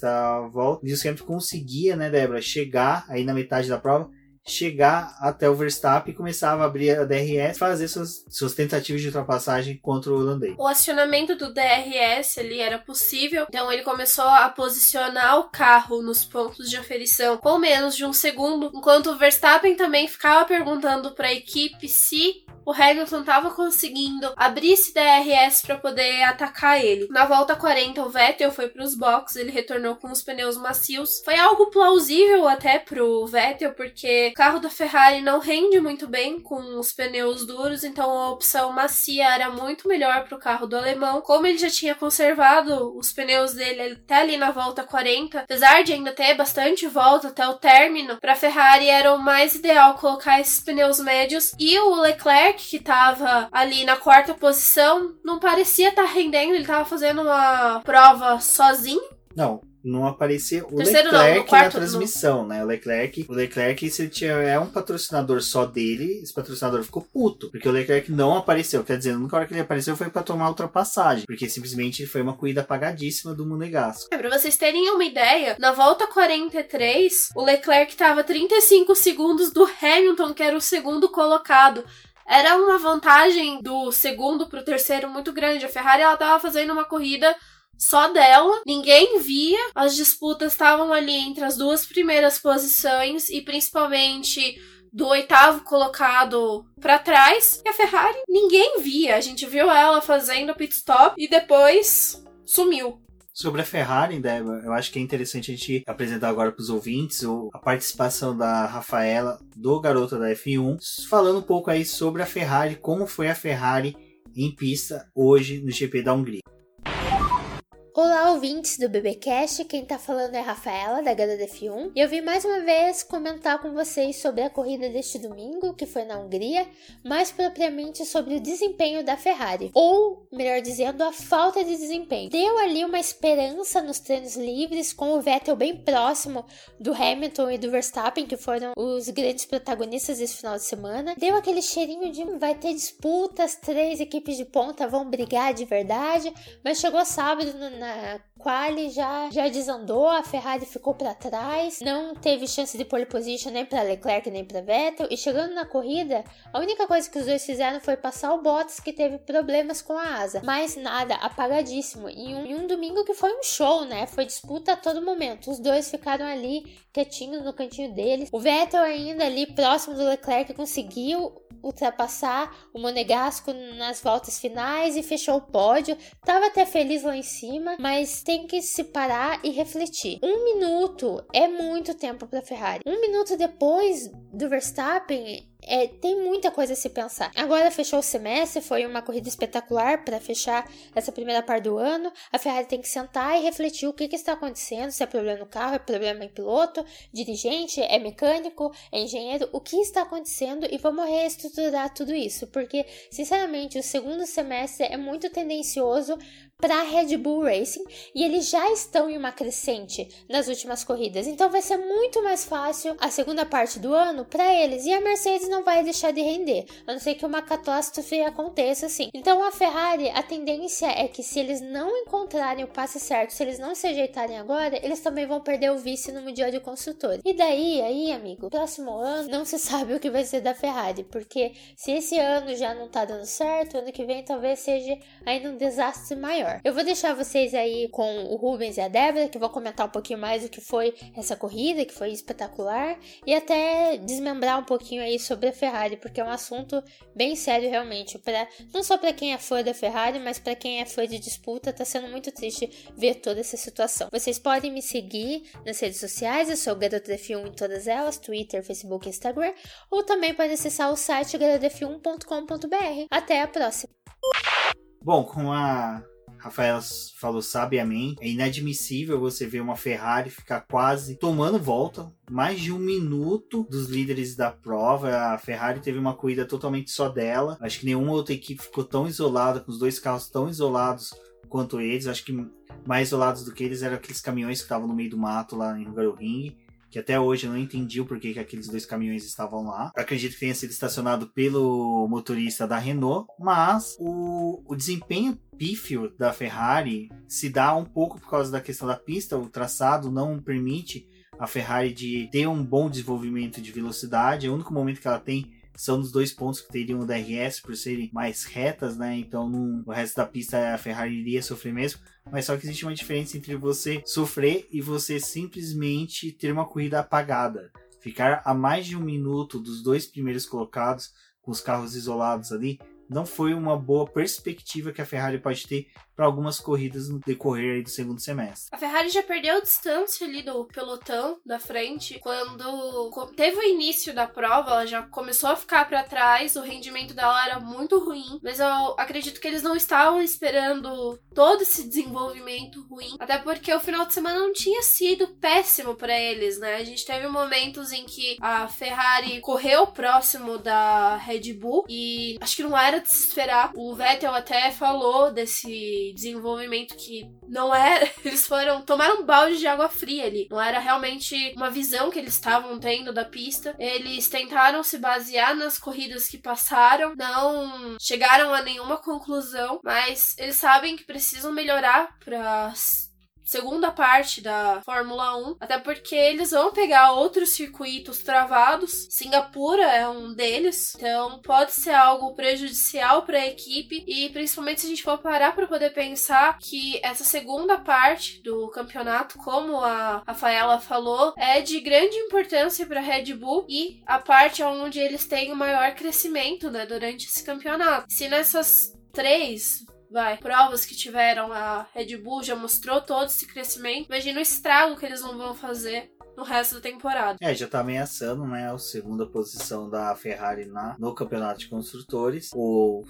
volta, Lewis Hamilton conseguia, né, Débora, chegar aí na metade da prova chegar até o Verstappen e começava a abrir a DRS fazer suas, suas tentativas de ultrapassagem contra o holandês. O acionamento do DRS ali era possível, então ele começou a posicionar o carro nos pontos de aferição com menos de um segundo, enquanto o Verstappen também ficava perguntando para a equipe se o Hamilton estava conseguindo abrir esse DRS para poder atacar ele. Na volta 40, o Vettel foi para os boxes, ele retornou com os pneus macios. Foi algo plausível até pro Vettel, porque carro da Ferrari não rende muito bem com os pneus duros, então a opção macia era muito melhor para o carro do alemão. Como ele já tinha conservado os pneus dele até ali na volta 40, apesar de ainda ter bastante volta até o término, para a Ferrari era o mais ideal colocar esses pneus médios e o Leclerc que tava ali na quarta posição, não parecia estar tá rendendo, ele tava fazendo uma prova sozinho. Não, não aparecia o Terceiro, Leclerc não, quarto, na transmissão, né? O Leclerc, o Leclerc, se ele tiver um patrocinador só dele, esse patrocinador ficou puto, porque o Leclerc não apareceu. Quer dizer, a única hora que ele apareceu foi para tomar ultrapassagem, porque simplesmente foi uma corrida apagadíssima do Monegasco. É, pra vocês terem uma ideia, na volta 43, o Leclerc tava 35 segundos do Hamilton, que era o segundo colocado era uma vantagem do segundo pro terceiro muito grande. A Ferrari ela tava fazendo uma corrida só dela, ninguém via. As disputas estavam ali entre as duas primeiras posições e principalmente do oitavo colocado para trás. E a Ferrari ninguém via. A gente viu ela fazendo pit stop e depois sumiu. Sobre a Ferrari, Débora, eu acho que é interessante a gente apresentar agora para os ouvintes a participação da Rafaela, do Garota da F1, falando um pouco aí sobre a Ferrari, como foi a Ferrari em pista hoje no GP da Hungria. Olá, ouvintes do BBcast. Quem tá falando é a Rafaela, da HDF1. E eu vim mais uma vez comentar com vocês sobre a corrida deste domingo, que foi na Hungria, mais propriamente sobre o desempenho da Ferrari, ou, melhor dizendo, a falta de desempenho. Deu ali uma esperança nos treinos livres, com o Vettel bem próximo do Hamilton e do Verstappen, que foram os grandes protagonistas desse final de semana. Deu aquele cheirinho de vai ter disputas, três equipes de ponta vão brigar de verdade, mas chegou sábado no na quali já, já desandou, a Ferrari ficou para trás, não teve chance de pole position nem para Leclerc nem para Vettel e chegando na corrida, a única coisa que os dois fizeram foi passar o Bottas que teve problemas com a asa, mas nada, apagadíssimo. E um, em um domingo que foi um show, né? Foi disputa a todo momento. Os dois ficaram ali quietinhos no cantinho deles. O Vettel ainda ali próximo do Leclerc conseguiu ultrapassar o Monegasco nas voltas finais e fechou o pódio. Tava até feliz lá em cima, mas tem que se parar e refletir. Um minuto é muito tempo para Ferrari. Um minuto depois do Verstappen, é, tem muita coisa a se pensar. Agora fechou o semestre, foi uma corrida espetacular para fechar essa primeira parte do ano. A Ferrari tem que sentar e refletir o que, que está acontecendo, se é problema no carro, é problema em piloto, dirigente, é mecânico, é engenheiro, o que está acontecendo e vamos reestruturar tudo isso, porque sinceramente o segundo semestre é muito tendencioso para a Red Bull Racing e eles já estão em uma crescente nas últimas corridas. Então vai ser muito mais fácil a segunda parte do ano para eles e a Mercedes não vai deixar de render, a não ser que uma catástrofe aconteça assim. Então a Ferrari, a tendência é que se eles não encontrarem o passe certo, se eles não se ajeitarem agora, eles também vão perder o vice no Mundial de Construtores. E daí, aí, amigo, próximo ano não se sabe o que vai ser da Ferrari, porque se esse ano já não tá dando certo, ano que vem talvez seja ainda um desastre maior melhor. Eu vou deixar vocês aí com o Rubens e a Débora, que vão comentar um pouquinho mais do que foi essa corrida, que foi espetacular, e até desmembrar um pouquinho aí sobre a Ferrari, porque é um assunto bem sério realmente, para não só para quem é fã da Ferrari, mas para quem é fã de disputa, tá sendo muito triste ver toda essa situação. Vocês podem me seguir nas redes sociais, eu sou Garota F1 em todas elas, Twitter, Facebook Instagram, ou também pode acessar o site garotaf1.com.br. Até a próxima! Bom, com a Rafael falou sabiamente, é inadmissível você ver uma Ferrari ficar quase tomando volta, mais de um minuto dos líderes da prova. A Ferrari teve uma corrida totalmente só dela. Acho que nenhuma outra equipe ficou tão isolada, com os dois carros tão isolados quanto eles. Acho que mais isolados do que eles eram aqueles caminhões que estavam no meio do mato lá em Hungaroring que até hoje eu não entendi o porquê que aqueles dois caminhões estavam lá. acredito que tenha sido estacionado pelo motorista da Renault, mas o, o desempenho pífio da Ferrari se dá um pouco por causa da questão da pista, o traçado não permite a Ferrari de ter um bom desenvolvimento de velocidade, é o único momento que ela tem são os dois pontos que teriam o DRS por serem mais retas, né? Então no, no resto da pista a Ferrari iria sofrer mesmo. Mas só que existe uma diferença entre você sofrer e você simplesmente ter uma corrida apagada. Ficar a mais de um minuto dos dois primeiros colocados com os carros isolados ali não foi uma boa perspectiva que a Ferrari pode ter para algumas corridas no decorrer do segundo semestre. A Ferrari já perdeu distância ali do pelotão da frente quando teve o início da prova, ela já começou a ficar para trás, o rendimento dela era muito ruim, mas eu acredito que eles não estavam esperando todo esse desenvolvimento ruim, até porque o final de semana não tinha sido péssimo para eles, né? A gente teve momentos em que a Ferrari correu próximo da Red Bull e acho que não era de se esperar. O Vettel até falou desse desenvolvimento que não era. Eles foram. tomaram um balde de água fria ali. Não era realmente uma visão que eles estavam tendo da pista. Eles tentaram se basear nas corridas que passaram, não chegaram a nenhuma conclusão, mas eles sabem que precisam melhorar para segunda parte da Fórmula 1, até porque eles vão pegar outros circuitos travados. Singapura é um deles, então pode ser algo prejudicial para a equipe e principalmente se a gente for parar para poder pensar que essa segunda parte do campeonato, como a Rafaela falou, é de grande importância para a Red Bull e a parte onde eles têm o maior crescimento, né, durante esse campeonato. Se nessas três vai, provas que tiveram, a Red Bull já mostrou todo esse crescimento. Imagina o estrago que eles não vão fazer no resto da temporada. É, já tá ameaçando, né, a segunda posição da Ferrari na, no campeonato de construtores. O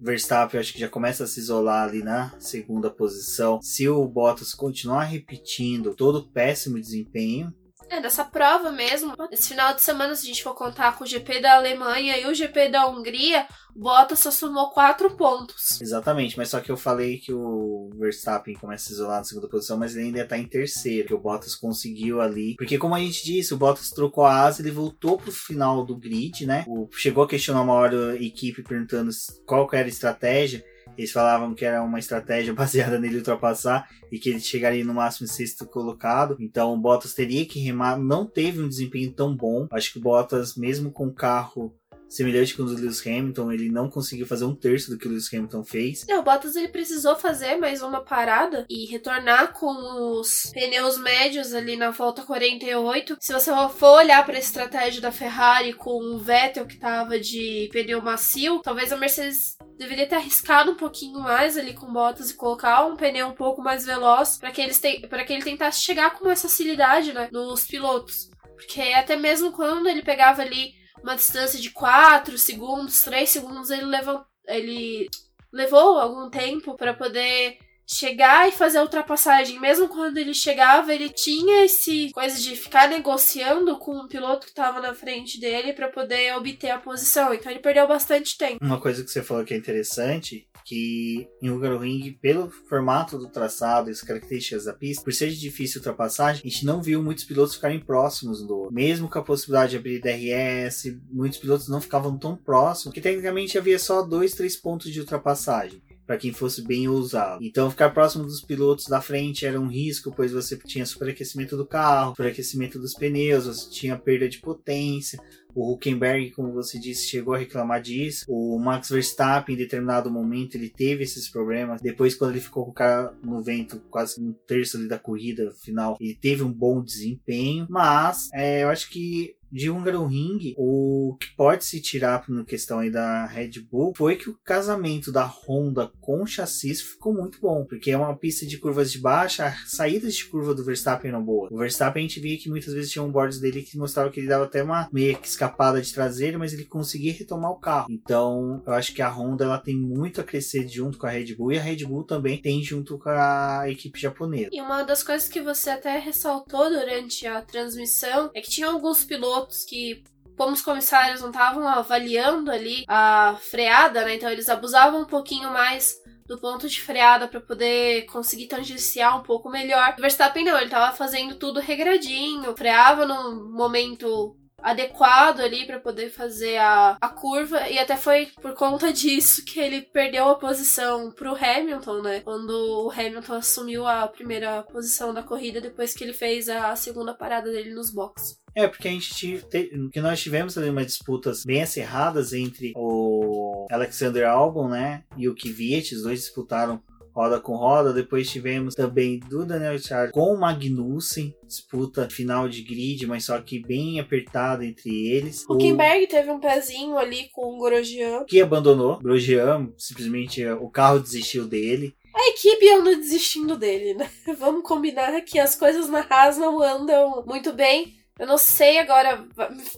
Verstappen acho que já começa a se isolar ali na segunda posição. Se o Bottas continuar repetindo todo o péssimo desempenho, é, dessa prova mesmo. Esse final de semana, se a gente for contar com o GP da Alemanha e o GP da Hungria, Bottas só somou quatro pontos. Exatamente, mas só que eu falei que o Verstappen começa a isolar na segunda posição, mas ele ainda está em terceiro, que o Bottas conseguiu ali. Porque como a gente disse, o Bottas trocou a asa, ele voltou pro final do grid, né? O, chegou a questionar uma hora a equipe perguntando qual era a estratégia. Eles falavam que era uma estratégia baseada nele ultrapassar e que ele chegaria no máximo sexto colocado. Então o Bottas teria que remar. Não teve um desempenho tão bom. Acho que o Bottas, mesmo com o carro semelhante com o do Lewis Hamilton, ele não conseguiu fazer um terço do que o Lewis Hamilton fez. O Bottas ele precisou fazer mais uma parada e retornar com os pneus médios ali na volta 48. Se você for olhar para a estratégia da Ferrari com o Vettel que tava de pneu macio, talvez a Mercedes deveria ter arriscado um pouquinho mais ali com Bottas e colocar um pneu um pouco mais veloz para que eles para que ele tentasse chegar com mais facilidade, né, nos pilotos. Porque até mesmo quando ele pegava ali uma distância de 4 segundos, 3 segundos, ele levou, ele levou algum tempo para poder chegar e fazer a ultrapassagem. Mesmo quando ele chegava, ele tinha esse coisa de ficar negociando com o piloto que estava na frente dele para poder obter a posição. Então ele perdeu bastante tempo. Uma coisa que você falou que é interessante que em Hungaroring, pelo formato do traçado e as características da pista, por ser de difícil ultrapassagem, a gente não viu muitos pilotos ficarem próximos do mesmo com a possibilidade de abrir DRS, muitos pilotos não ficavam tão próximos, que tecnicamente havia só dois, três pontos de ultrapassagem para quem fosse bem ousado. Então, ficar próximo dos pilotos da frente era um risco, pois você tinha superaquecimento do carro, superaquecimento dos pneus, você tinha perda de potência. O Huckenberg, como você disse, chegou a reclamar disso. O Max Verstappen, em determinado momento, ele teve esses problemas. Depois, quando ele ficou com o cara no vento, quase um terço da corrida final, ele teve um bom desempenho. Mas, é, eu acho que de Hungaroring, o que pode se tirar na questão aí da Red Bull foi que o casamento da Honda com o chassi ficou muito bom, porque é uma pista de curvas de baixa, saídas de curva do Verstappen eram boas. O Verstappen a gente via que muitas vezes tinha um boards dele que mostrava que ele dava até uma meia escapada de traseira, mas ele conseguia retomar o carro. Então, eu acho que a Honda ela tem muito a crescer junto com a Red Bull e a Red Bull também tem junto com a equipe japonesa. E uma das coisas que você até ressaltou durante a transmissão é que tinha alguns pilotos pilotos que como os comissários não estavam avaliando ali a freada, né? Então eles abusavam um pouquinho mais do ponto de freada para poder conseguir tangenciar um pouco melhor. O Verstappen não, ele tava fazendo tudo regradinho, freava no momento adequado ali para poder fazer a, a curva e até foi por conta disso que ele perdeu a posição pro Hamilton, né? Quando o Hamilton assumiu a primeira posição da corrida depois que ele fez a segunda parada dele nos boxes. É, porque a gente tive, que nós tivemos ali umas disputas bem acirradas entre o Alexander Albon, né, e o Kvyat, os dois disputaram roda com roda. Depois tivemos também do Daniel Ricciardo com o Magnussen, disputa final de grid, mas só que bem apertada entre eles. O Kimberg teve um pezinho ali com o Grosjean. Que abandonou. Grosjean, simplesmente o carro desistiu dele. A equipe anda desistindo dele, né? Vamos combinar que as coisas na Haas não andam muito bem. Eu não sei agora,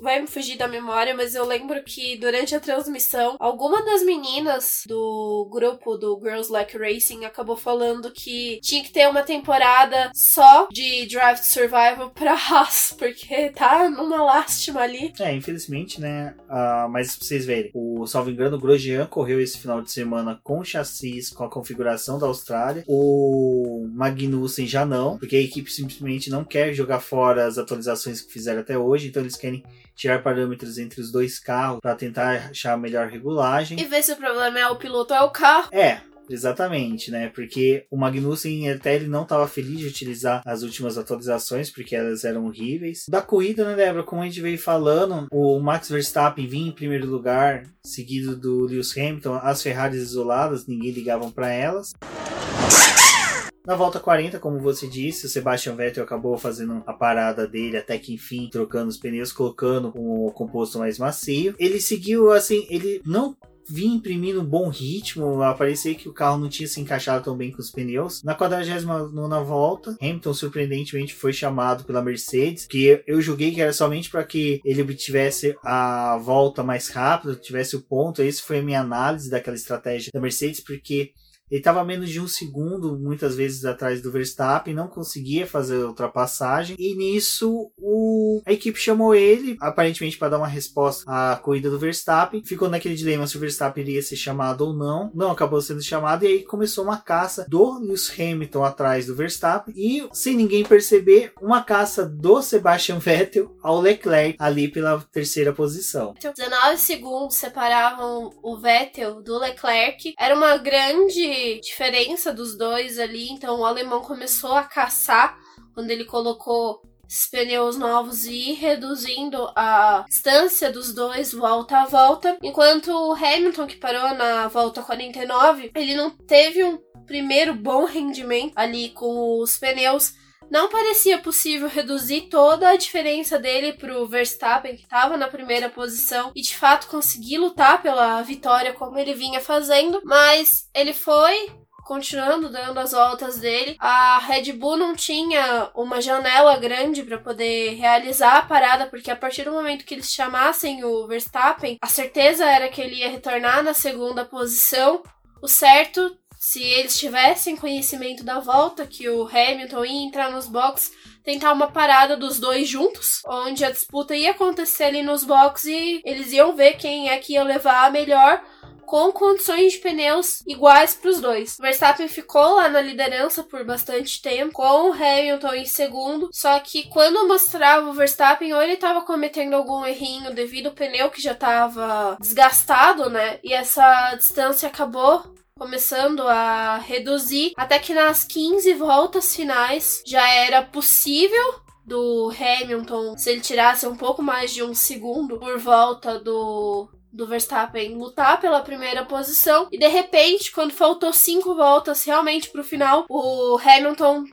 vai me fugir da memória, mas eu lembro que durante a transmissão, alguma das meninas do grupo do Girls Like Racing acabou falando que tinha que ter uma temporada só de Drive to Survival pra Haas, porque tá numa lástima ali. É, infelizmente, né? Uh, mas pra vocês verem, o salvo engano, o Grosjean correu esse final de semana com chassis, com a configuração da Austrália. O Magnussen já não, porque a equipe simplesmente não quer jogar fora as atualizações que fizeram até hoje, então eles querem tirar parâmetros entre os dois carros para tentar achar a melhor regulagem. E ver se o problema é o piloto ou é o carro. É, Exatamente, né? Porque o Magnussen até ele não estava feliz de utilizar as últimas atualizações, porque elas eram horríveis. Da corrida, né, Débora? Como a gente veio falando, o Max Verstappen vinha em primeiro lugar, seguido do Lewis Hamilton, as Ferraris isoladas, ninguém ligava para elas. Na volta 40, como você disse, o Sebastian Vettel acabou fazendo a parada dele até que enfim, trocando os pneus, colocando um composto mais macio. Ele seguiu assim, ele não vinha imprimindo um bom ritmo, parecia que o carro não tinha se encaixado tão bem com os pneus. Na 49 volta, Hamilton surpreendentemente foi chamado pela Mercedes, que eu julguei que era somente para que ele obtivesse a volta mais rápida, tivesse o ponto. Essa foi a minha análise daquela estratégia da Mercedes, porque ele estava menos de um segundo, muitas vezes atrás do Verstappen, não conseguia fazer a ultrapassagem. E nisso o... a equipe chamou ele, aparentemente para dar uma resposta à corrida do Verstappen. Ficou naquele dilema se o Verstappen iria ser chamado ou não. Não acabou sendo chamado, e aí começou uma caça do Lewis Hamilton atrás do Verstappen. E, sem ninguém perceber, uma caça do Sebastian Vettel ao Leclerc ali pela terceira posição. 19 segundos separavam o Vettel do Leclerc. Era uma grande diferença dos dois ali, então o alemão começou a caçar quando ele colocou esses pneus novos e ir reduzindo a distância dos dois volta a volta, enquanto o Hamilton que parou na volta 49, ele não teve um primeiro bom rendimento ali com os pneus não parecia possível reduzir toda a diferença dele pro Verstappen, que estava na primeira posição, e de fato conseguir lutar pela vitória como ele vinha fazendo, mas ele foi continuando dando as voltas dele. A Red Bull não tinha uma janela grande para poder realizar a parada, porque a partir do momento que eles chamassem o Verstappen, a certeza era que ele ia retornar na segunda posição. O certo, se eles tivessem conhecimento da volta, que o Hamilton ia entrar nos boxes, tentar uma parada dos dois juntos, onde a disputa ia acontecer ali nos boxes e eles iam ver quem é que ia levar a melhor com condições de pneus iguais para os dois. Verstappen ficou lá na liderança por bastante tempo, com o Hamilton em segundo, só que quando mostrava o Verstappen, ou ele estava cometendo algum errinho devido ao pneu que já estava desgastado, né? E essa distância acabou começando a reduzir, até que nas 15 voltas finais já era possível do Hamilton, se ele tirasse um pouco mais de um segundo por volta do do Verstappen lutar pela primeira posição. E de repente, quando faltou cinco voltas realmente pro final, o Hamilton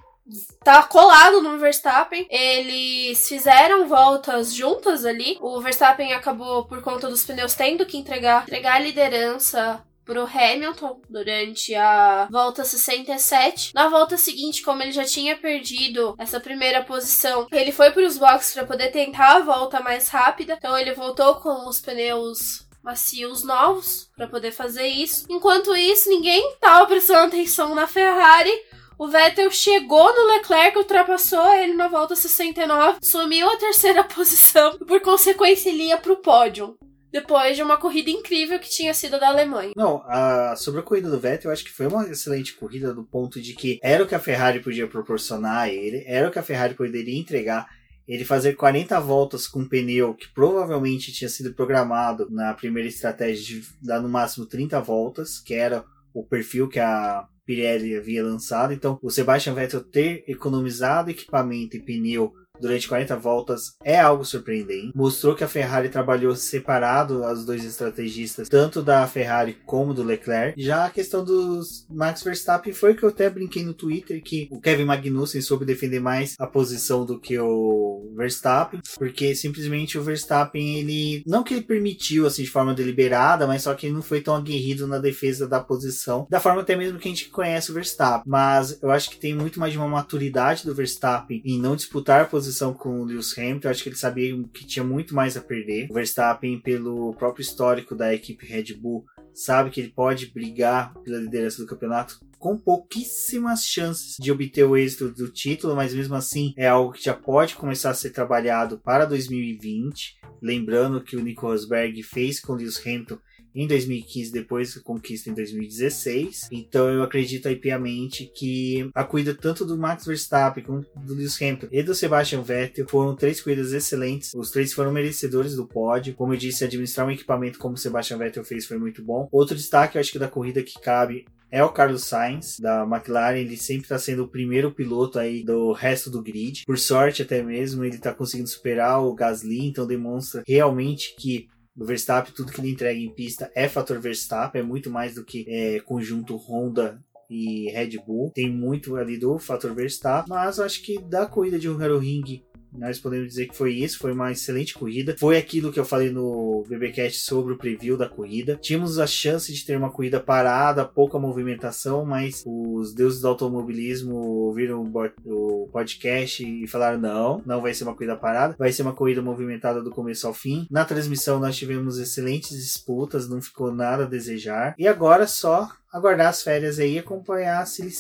tá colado no Verstappen. Eles fizeram voltas juntas ali. O Verstappen acabou, por conta dos pneus, tendo que entregar, entregar a liderança pro Hamilton durante a volta 67. Na volta seguinte, como ele já tinha perdido essa primeira posição, ele foi para os boxes para poder tentar a volta mais rápida. Então ele voltou com os pneus macios novos para poder fazer isso. Enquanto isso, ninguém estava prestando atenção na Ferrari. O Vettel chegou no Leclerc, ultrapassou ele na volta 69, sumiu a terceira posição e, por consequência, ele ia pro pódio. Depois de uma corrida incrível que tinha sido da Alemanha. Não, a, sobre a corrida do Vettel, eu acho que foi uma excelente corrida do ponto de que era o que a Ferrari podia proporcionar a ele, era o que a Ferrari poderia entregar ele fazer 40 voltas com um pneu que provavelmente tinha sido programado na primeira estratégia de dar no máximo 30 voltas, que era o perfil que a Pirelli havia lançado. Então, o Sebastian Vettel ter economizado equipamento e pneu durante 40 voltas é algo surpreendente. Mostrou que a Ferrari trabalhou separado as dois estrategistas, tanto da Ferrari como do Leclerc. Já a questão dos Max Verstappen foi que eu até brinquei no Twitter que o Kevin Magnussen soube defender mais a posição do que o Verstappen, porque simplesmente o Verstappen ele não que ele permitiu assim de forma deliberada, mas só que ele não foi tão aguerrido na defesa da posição, da forma até mesmo que a gente conhece o Verstappen. Mas eu acho que tem muito mais de uma maturidade do Verstappen em não disputar a posição com o Lewis Hamilton, acho que ele sabia que tinha muito mais a perder. O Verstappen, pelo próprio histórico da equipe Red Bull, sabe que ele pode brigar pela liderança do campeonato com pouquíssimas chances de obter o êxito do título, mas mesmo assim é algo que já pode começar a ser trabalhado para 2020. Lembrando que o Nico Rosberg fez com o Lewis Hamilton em 2015, depois conquista em 2016. Então eu acredito aí piamente que a corrida tanto do Max Verstappen como do Lewis Hamilton e do Sebastian Vettel foram três corridas excelentes. Os três foram merecedores do pódio. Como eu disse, administrar um equipamento como o Sebastian Vettel fez foi muito bom. Outro destaque, eu acho que da corrida que cabe é o Carlos Sainz da McLaren. Ele sempre está sendo o primeiro piloto aí do resto do grid. Por sorte, até mesmo, ele está conseguindo superar o Gasly, então demonstra realmente que do Verstappen, tudo que ele entrega em pista é fator Verstappen, é muito mais do que é, conjunto Honda e Red Bull. Tem muito ali do fator Verstappen, mas eu acho que da corrida de Hungaroring nós podemos dizer que foi isso, foi uma excelente corrida. Foi aquilo que eu falei no BBcast sobre o preview da corrida. Tínhamos a chance de ter uma corrida parada, pouca movimentação, mas os deuses do automobilismo ouviram o podcast e falaram: não, não vai ser uma corrida parada, vai ser uma corrida movimentada do começo ao fim. Na transmissão nós tivemos excelentes disputas, não ficou nada a desejar. E agora só aguardar as férias aí e acompanhar a Silly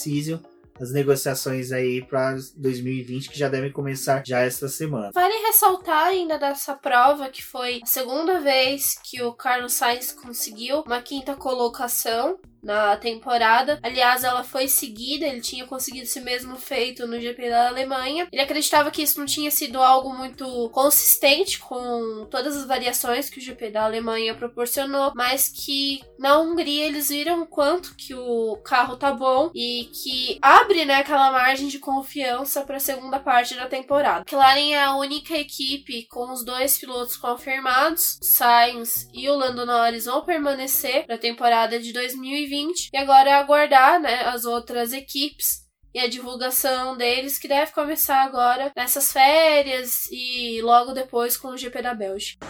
as negociações aí para 2020 que já devem começar já esta semana. Vale ressaltar ainda dessa prova que foi a segunda vez que o Carlos Sainz conseguiu uma quinta colocação na temporada. Aliás, ela foi seguida, ele tinha conseguido esse mesmo feito no GP da Alemanha. Ele acreditava que isso não tinha sido algo muito consistente com todas as variações que o GP da Alemanha proporcionou, mas que na Hungria eles viram o quanto que o carro tá bom e que abre né, aquela margem de confiança para a segunda parte da temporada. McLaren é a única equipe com os dois pilotos confirmados, Sainz e o Lando Norris vão permanecer para a temporada de 2020 2020 e agora é aguardar né, as outras equipes e a divulgação deles que deve começar agora nessas férias e logo depois com o GP da Bélgica.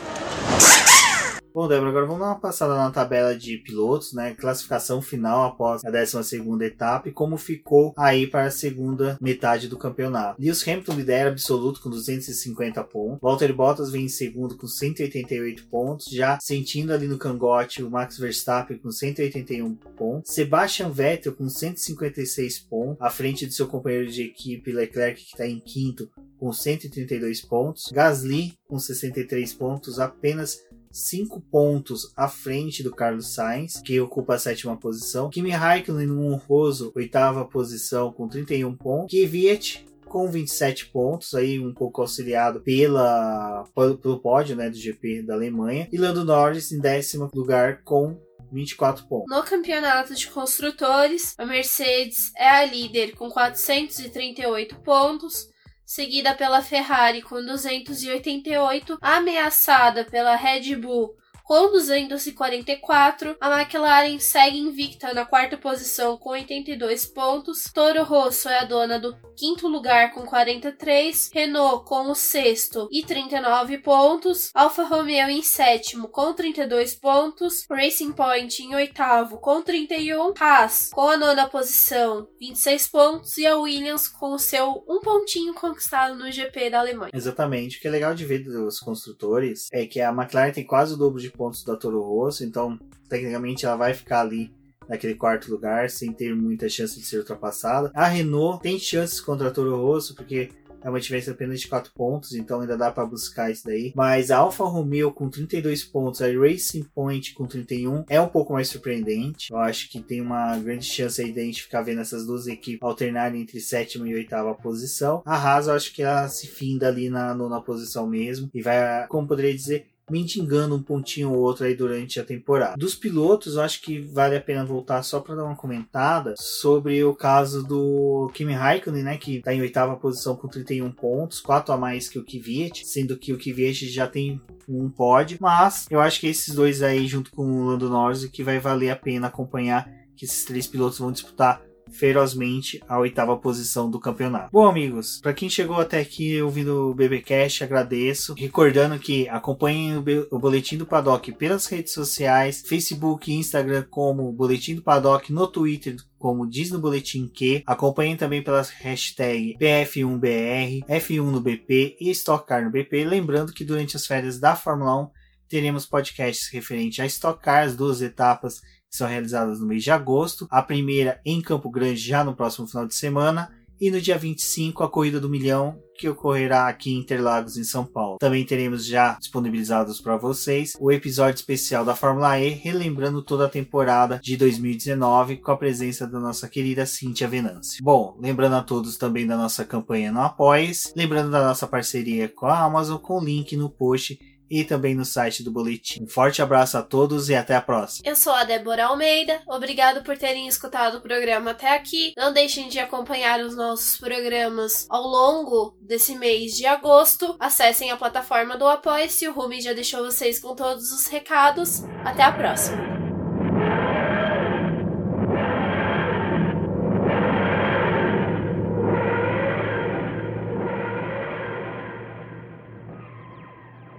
Bom, Débora, agora vamos dar uma passada na tabela de pilotos, né? Classificação final após a 12 etapa e como ficou aí para a segunda metade do campeonato. Lewis Hamilton lidera absoluto com 250 pontos. Valtteri Bottas vem em segundo com 188 pontos, já sentindo ali no cangote o Max Verstappen com 181 pontos. Sebastian Vettel com 156 pontos, à frente do seu companheiro de equipe Leclerc que está em quinto com 132 pontos. Gasly com 63 pontos, apenas 5 pontos à frente do Carlos Sainz, que ocupa a sétima posição. Kimi Raikkonen no honroso, oitava posição com 31 pontos. Kvyat com 27 pontos, aí um pouco auxiliado pela, pelo pódio né, do GP da Alemanha. E Lando Norris em décimo lugar com 24 pontos. No campeonato de construtores, a Mercedes é a líder com 438 pontos seguida pela Ferrari com 288, ameaçada pela Red Bull com 244. A McLaren segue invicta na quarta posição com 82 pontos. Toro Rosso é a dona do quinto lugar com 43. Renault com o sexto e 39 pontos. Alfa Romeo em sétimo com 32 pontos. Racing Point em oitavo com 31. Haas com a nona posição, 26 pontos. E a Williams com o seu um pontinho conquistado no GP da Alemanha. Exatamente. O que é legal de ver dos construtores é que a McLaren tem quase o dobro de pontos da Toro Rosso, então tecnicamente ela vai ficar ali naquele quarto lugar sem ter muita chance de ser ultrapassada. A Renault tem chances contra a Toro Rosso porque é uma diferença apenas de 4 pontos, então ainda dá para buscar isso daí. Mas a Alfa Romeo com 32 pontos, a Racing Point com 31 é um pouco mais surpreendente. Eu acho que tem uma grande chance aí de a gente ficar vendo essas duas equipes alternarem entre sétima e oitava posição. A Haas eu acho que ela se finda ali na nona posição mesmo e vai, como poderia dizer, mendigando um pontinho ou outro aí durante a temporada. Dos pilotos, eu acho que vale a pena voltar só para dar uma comentada sobre o caso do Kimi Raikkonen, né, que está em oitava posição com 31 pontos, 4 a mais que o Kvyat, sendo que o Kvyat já tem um pódio, mas eu acho que esses dois aí junto com o Lando Norris que vai valer a pena acompanhar que esses três pilotos vão disputar ferozmente a oitava posição do campeonato. Bom, amigos, para quem chegou até aqui ouvindo o BBcast, agradeço. Recordando que acompanhem o, Boletim do Paddock pelas redes sociais, Facebook e Instagram como Boletim do Paddock, no Twitter como diz no boletim que, acompanhem também pelas hashtags PF1BR, F1 no BP e Stock Car no BP, lembrando que durante as férias da Fórmula 1 teremos podcasts referentes a Stock Car, as duas etapas que são realizadas no mês de agosto. A primeira em Campo Grande já no próximo final de semana. E no dia 25, a Corrida do Milhão, que ocorrerá aqui em Interlagos, em São Paulo. Também teremos já disponibilizados para vocês o episódio especial da Fórmula E, relembrando toda a temporada de 2019, com a presença da nossa querida Cíntia Venâncio. Bom, lembrando a todos também da nossa campanha no Apoies, lembrando da nossa parceria com a Amazon, com o link no post e também no site do Boletim. Um forte abraço a todos e até a próxima. Eu sou a Débora Almeida, obrigado por terem escutado o programa até aqui. Não deixem de acompanhar os nossos programas ao longo desse mês de agosto. Acessem a plataforma do Apoia-se, o Rumi já deixou vocês com todos os recados. Até a próxima!